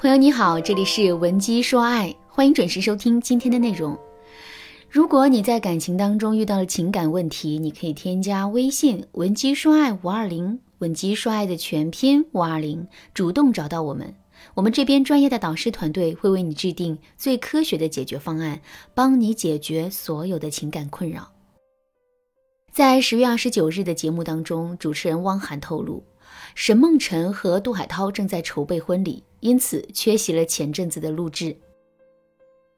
朋友你好，这里是文姬说爱，欢迎准时收听今天的内容。如果你在感情当中遇到了情感问题，你可以添加微信文姬说爱五二零，文姬说爱的全拼五二零，主动找到我们，我们这边专业的导师团队会为你制定最科学的解决方案，帮你解决所有的情感困扰。在十月二十九日的节目当中，主持人汪涵透露，沈梦辰和杜海涛正在筹备婚礼。因此缺席了前阵子的录制。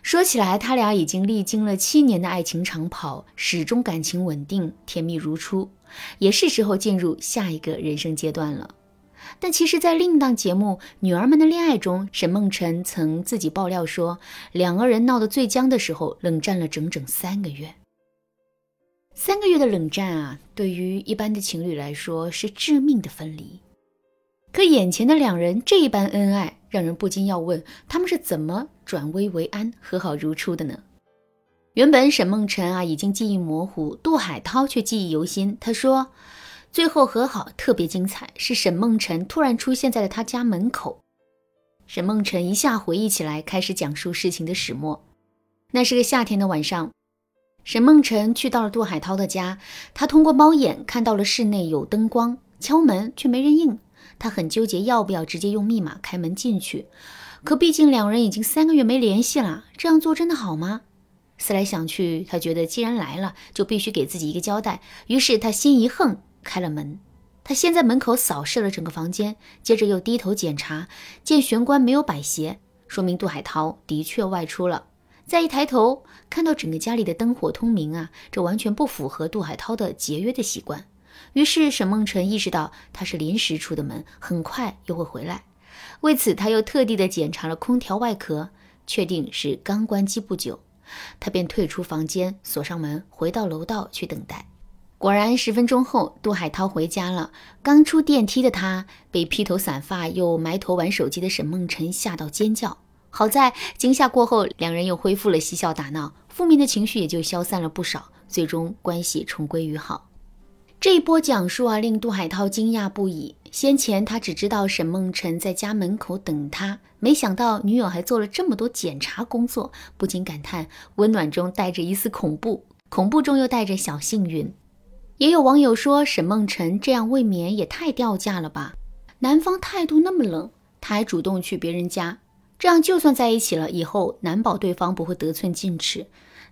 说起来，他俩已经历经了七年的爱情长跑，始终感情稳定，甜蜜如初，也是时候进入下一个人生阶段了。但其实，在另一档节目《女儿们的恋爱》中，沈梦辰曾自己爆料说，两个人闹得最僵的时候，冷战了整整三个月。三个月的冷战啊，对于一般的情侣来说，是致命的分离。可眼前的两人这一般恩爱，让人不禁要问：他们是怎么转危为安、和好如初的呢？原本沈梦辰啊已经记忆模糊，杜海涛却记忆犹新。他说，最后和好特别精彩，是沈梦辰突然出现在了他家门口。沈梦辰一下回忆起来，开始讲述事情的始末。那是个夏天的晚上，沈梦辰去到了杜海涛的家，他通过猫眼看到了室内有灯光，敲门却没人应。他很纠结要不要直接用密码开门进去，可毕竟两人已经三个月没联系了，这样做真的好吗？思来想去，他觉得既然来了，就必须给自己一个交代。于是他心一横，开了门。他先在门口扫视了整个房间，接着又低头检查，见玄关没有摆鞋，说明杜海涛的确外出了。再一抬头，看到整个家里的灯火通明啊，这完全不符合杜海涛的节约的习惯。于是沈梦辰意识到他是临时出的门，很快又会回来。为此，他又特地的检查了空调外壳，确定是刚关机不久。他便退出房间，锁上门，回到楼道去等待。果然，十分钟后，杜海涛回家了。刚出电梯的他，被披头散发又埋头玩手机的沈梦辰吓到尖叫。好在惊吓过后，两人又恢复了嬉笑打闹，负面的情绪也就消散了不少，最终关系重归于好。这一波讲述啊，令杜海涛惊讶不已。先前他只知道沈梦辰在家门口等他，没想到女友还做了这么多检查工作，不禁感叹：温暖中带着一丝恐怖，恐怖中又带着小幸运。也有网友说，沈梦辰这样未免也太掉价了吧？男方态度那么冷，他还主动去别人家，这样就算在一起了，以后难保对方不会得寸进尺。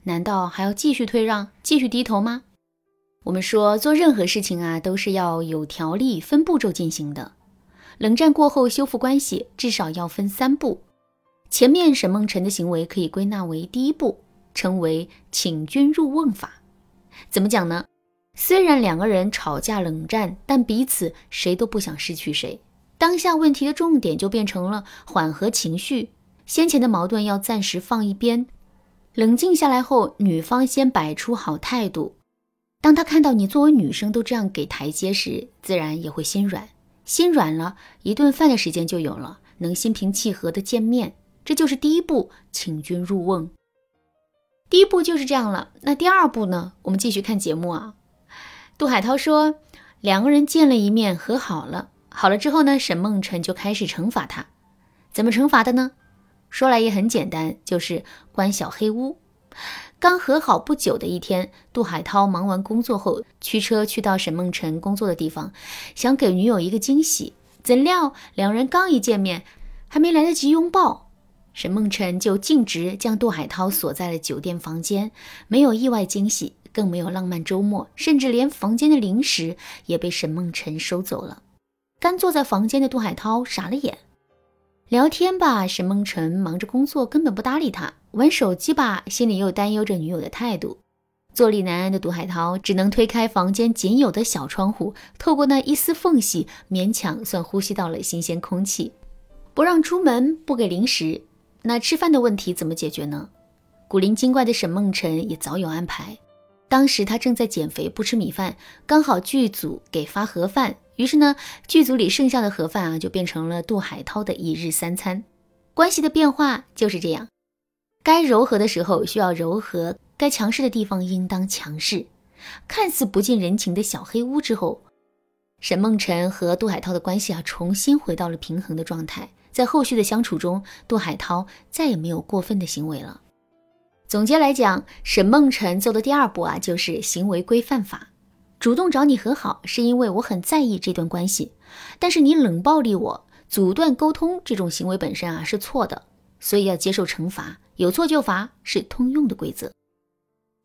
难道还要继续退让，继续低头吗？我们说做任何事情啊，都是要有条理、分步骤进行的。冷战过后修复关系，至少要分三步。前面沈梦辰的行为可以归纳为第一步，称为请君入瓮法。怎么讲呢？虽然两个人吵架冷战，但彼此谁都不想失去谁。当下问题的重点就变成了缓和情绪，先前的矛盾要暂时放一边，冷静下来后，女方先摆出好态度。当他看到你作为女生都这样给台阶时，自然也会心软。心软了，一顿饭的时间就有了，能心平气和的见面，这就是第一步，请君入瓮。第一步就是这样了。那第二步呢？我们继续看节目啊。杜海涛说，两个人见了一面，和好了。好了之后呢，沈梦辰就开始惩罚他。怎么惩罚的呢？说来也很简单，就是关小黑屋。刚和好不久的一天，杜海涛忙完工作后，驱车去到沈梦辰工作的地方，想给女友一个惊喜。怎料两人刚一见面，还没来得及拥抱，沈梦辰就径直将杜海涛锁在了酒店房间，没有意外惊喜，更没有浪漫周末，甚至连房间的零食也被沈梦辰收走了。干坐在房间的杜海涛傻了眼。聊天吧，沈梦辰忙着工作，根本不搭理他；玩手机吧，心里又担忧着女友的态度。坐立难安的杜海涛只能推开房间仅有的小窗户，透过那一丝缝隙，勉强算呼吸到了新鲜空气。不让出门，不给零食，那吃饭的问题怎么解决呢？古灵精怪的沈梦辰也早有安排。当时他正在减肥，不吃米饭，刚好剧组给发盒饭。于是呢，剧组里剩下的盒饭啊，就变成了杜海涛的一日三餐。关系的变化就是这样，该柔和的时候需要柔和，该强势的地方应当强势。看似不近人情的小黑屋之后，沈梦辰和杜海涛的关系啊，重新回到了平衡的状态。在后续的相处中，杜海涛再也没有过分的行为了。总结来讲，沈梦辰做的第二步啊，就是行为规范法。主动找你和好，是因为我很在意这段关系，但是你冷暴力我，阻断沟通，这种行为本身啊是错的，所以要接受惩罚，有错就罚是通用的规则。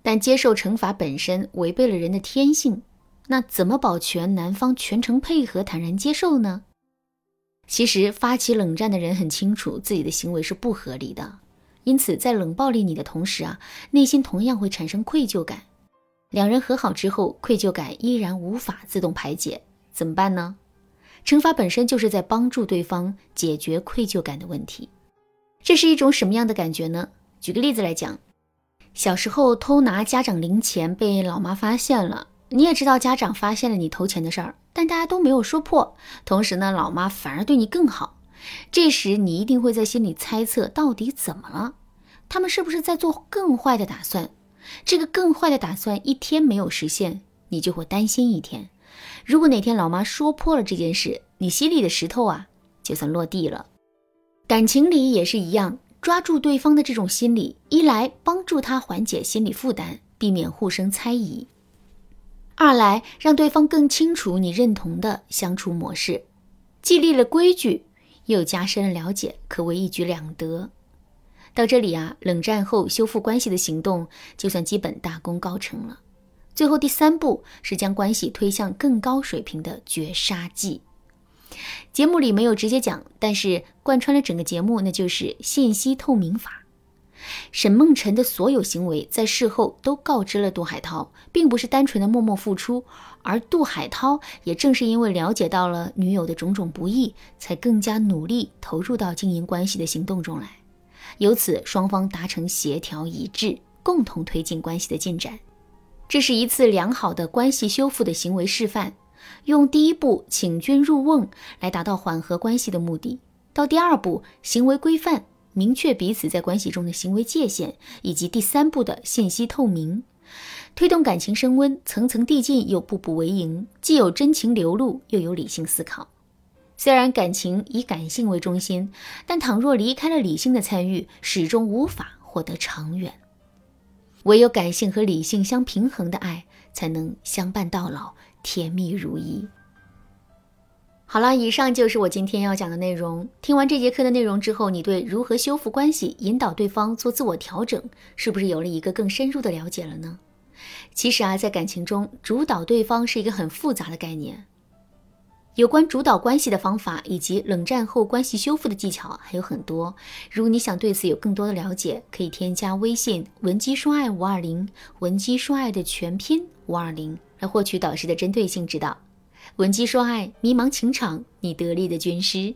但接受惩罚本身违背了人的天性，那怎么保全男方全程配合、坦然接受呢？其实发起冷战的人很清楚自己的行为是不合理的，因此在冷暴力你的同时啊，内心同样会产生愧疚感。两人和好之后，愧疚感依然无法自动排解，怎么办呢？惩罚本身就是在帮助对方解决愧疚感的问题。这是一种什么样的感觉呢？举个例子来讲，小时候偷拿家长零钱被老妈发现了，你也知道家长发现了你偷钱的事儿，但大家都没有说破。同时呢，老妈反而对你更好，这时你一定会在心里猜测，到底怎么了？他们是不是在做更坏的打算？这个更坏的打算一天没有实现，你就会担心一天。如果哪天老妈说破了这件事，你心里的石头啊，就算落地了。感情里也是一样，抓住对方的这种心理，一来帮助他缓解心理负担，避免互生猜疑；二来让对方更清楚你认同的相处模式，既立了规矩，又加深了了解，可谓一举两得。到这里啊，冷战后修复关系的行动就算基本大功告成了。最后第三步是将关系推向更高水平的绝杀技。节目里没有直接讲，但是贯穿了整个节目，那就是信息透明法。沈梦辰的所有行为在事后都告知了杜海涛，并不是单纯的默默付出，而杜海涛也正是因为了解到了女友的种种不易，才更加努力投入到经营关系的行动中来。由此，双方达成协调一致，共同推进关系的进展。这是一次良好的关系修复的行为示范。用第一步请君入瓮来达到缓和关系的目的，到第二步行为规范，明确彼此在关系中的行为界限，以及第三步的信息透明，推动感情升温，层层递进又步步为营，既有真情流露，又有理性思考。虽然感情以感性为中心，但倘若离开了理性的参与，始终无法获得长远。唯有感性和理性相平衡的爱，才能相伴到老，甜蜜如一。好了，以上就是我今天要讲的内容。听完这节课的内容之后，你对如何修复关系、引导对方做自我调整，是不是有了一个更深入的了解了呢？其实啊，在感情中，主导对方是一个很复杂的概念。有关主导关系的方法以及冷战后关系修复的技巧还有很多。如果你想对此有更多的了解，可以添加微信文姬说爱五二零，文姬说爱的全拼五二零，来获取导师的针对性指导。文姬说爱，迷茫情场，你得力的军师。